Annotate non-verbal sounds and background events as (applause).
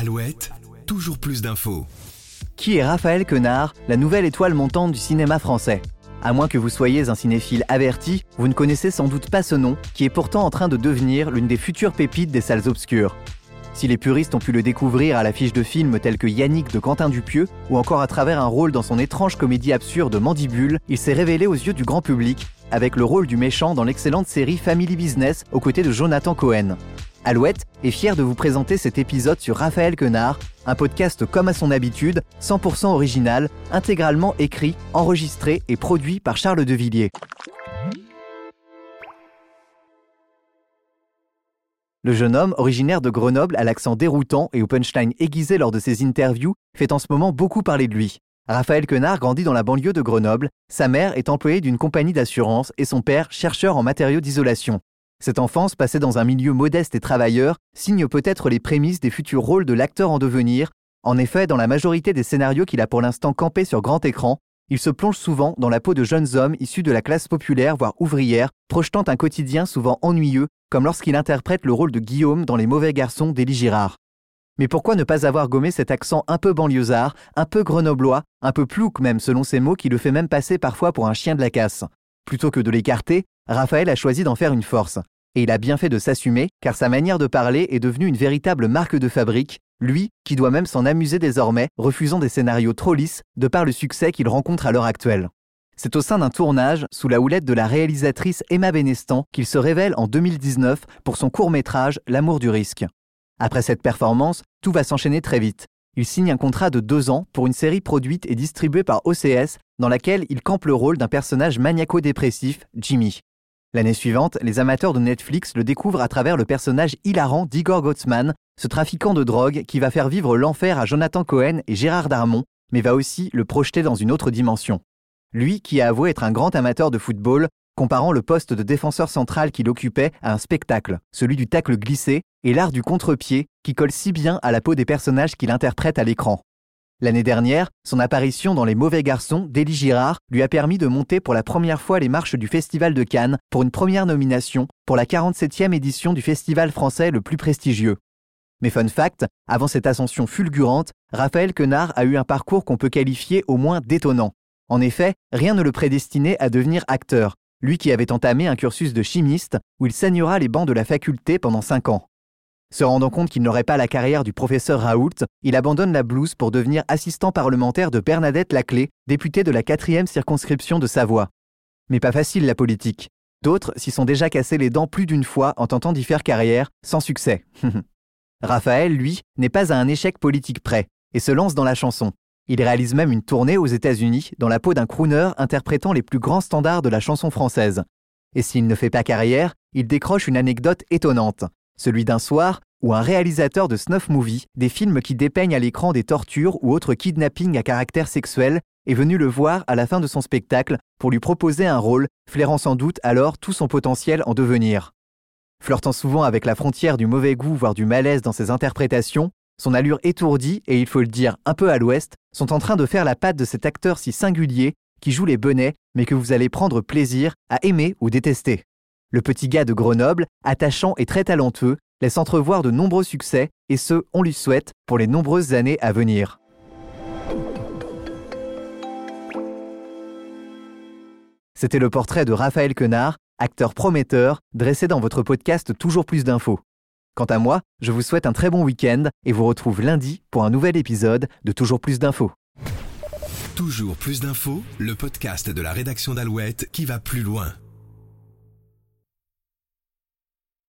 Alouette, toujours plus d'infos. Qui est Raphaël Quenard, la nouvelle étoile montante du cinéma français? À moins que vous soyez un cinéphile averti, vous ne connaissez sans doute pas ce nom, qui est pourtant en train de devenir l'une des futures pépites des salles obscures. Si les puristes ont pu le découvrir à l'affiche de films tels que Yannick de Quentin Dupieux, ou encore à travers un rôle dans son étrange comédie absurde Mandibule, il s'est révélé aux yeux du grand public avec le rôle du méchant dans l'excellente série Family Business aux côtés de Jonathan Cohen. Alouette est fier de vous présenter cet épisode sur Raphaël Quenard, un podcast comme à son habitude, 100% original, intégralement écrit, enregistré et produit par Charles Devilliers. Le jeune homme, originaire de Grenoble à l'accent déroutant et au punchline aiguisé lors de ses interviews, fait en ce moment beaucoup parler de lui. Raphaël Quenard grandit dans la banlieue de Grenoble, sa mère est employée d'une compagnie d'assurance et son père chercheur en matériaux d'isolation. Cette enfance passée dans un milieu modeste et travailleur signe peut-être les prémices des futurs rôles de l'acteur en devenir. En effet, dans la majorité des scénarios qu'il a pour l'instant campés sur grand écran, il se plonge souvent dans la peau de jeunes hommes issus de la classe populaire voire ouvrière, projetant un quotidien souvent ennuyeux, comme lorsqu'il interprète le rôle de Guillaume dans Les Mauvais Garçons d'Élie Girard. Mais pourquoi ne pas avoir gommé cet accent un peu banlieusard, un peu grenoblois, un peu plouc même selon ses mots qui le fait même passer parfois pour un chien de la casse? Plutôt que de l'écarter, Raphaël a choisi d'en faire une force. Et il a bien fait de s'assumer, car sa manière de parler est devenue une véritable marque de fabrique, lui qui doit même s'en amuser désormais, refusant des scénarios trop lisses de par le succès qu'il rencontre à l'heure actuelle. C'est au sein d'un tournage, sous la houlette de la réalisatrice Emma Benestan, qu'il se révèle en 2019 pour son court-métrage L'amour du risque. Après cette performance, tout va s'enchaîner très vite. Il signe un contrat de deux ans pour une série produite et distribuée par OCS, dans laquelle il campe le rôle d'un personnage maniaco-dépressif, Jimmy. L'année suivante, les amateurs de Netflix le découvrent à travers le personnage hilarant d'Igor Gottsman, ce trafiquant de drogue qui va faire vivre l'enfer à Jonathan Cohen et Gérard Darmon, mais va aussi le projeter dans une autre dimension. Lui, qui a avoué être un grand amateur de football, comparant le poste de défenseur central qu'il occupait à un spectacle, celui du tacle glissé et l'art du contre-pied qui colle si bien à la peau des personnages qu'il interprète à l'écran. L'année dernière, son apparition dans Les Mauvais Garçons d'Élie Girard lui a permis de monter pour la première fois les marches du Festival de Cannes pour une première nomination pour la 47e édition du festival français le plus prestigieux. Mais fun fact, avant cette ascension fulgurante, Raphaël Quenard a eu un parcours qu'on peut qualifier au moins d'étonnant. En effet, rien ne le prédestinait à devenir acteur, lui qui avait entamé un cursus de chimiste où il saignera les bancs de la faculté pendant 5 ans. Se rendant compte qu'il n'aurait pas la carrière du professeur Raoult, il abandonne la blouse pour devenir assistant parlementaire de Bernadette Laclé, députée de la quatrième circonscription de Savoie. Mais pas facile la politique. D'autres s'y sont déjà cassés les dents plus d'une fois en tentant d'y faire carrière, sans succès. (laughs) Raphaël, lui, n'est pas à un échec politique près, et se lance dans la chanson. Il réalise même une tournée aux États-Unis dans la peau d'un crooner interprétant les plus grands standards de la chanson française. Et s'il ne fait pas carrière, il décroche une anecdote étonnante celui d'un soir où un réalisateur de snuff movie, des films qui dépeignent à l'écran des tortures ou autres kidnappings à caractère sexuel, est venu le voir à la fin de son spectacle pour lui proposer un rôle, flairant sans doute alors tout son potentiel en devenir. Flirtant souvent avec la frontière du mauvais goût voire du malaise dans ses interprétations, son allure étourdie et il faut le dire un peu à l'ouest sont en train de faire la patte de cet acteur si singulier qui joue les bonnets mais que vous allez prendre plaisir à aimer ou détester. Le petit gars de Grenoble, attachant et très talentueux, laisse entrevoir de nombreux succès, et ce, on lui souhaite, pour les nombreuses années à venir. C'était le portrait de Raphaël Quenard, acteur prometteur, dressé dans votre podcast Toujours plus d'infos. Quant à moi, je vous souhaite un très bon week-end et vous retrouve lundi pour un nouvel épisode de Toujours plus d'infos. Toujours plus d'infos, le podcast de la rédaction d'Alouette qui va plus loin.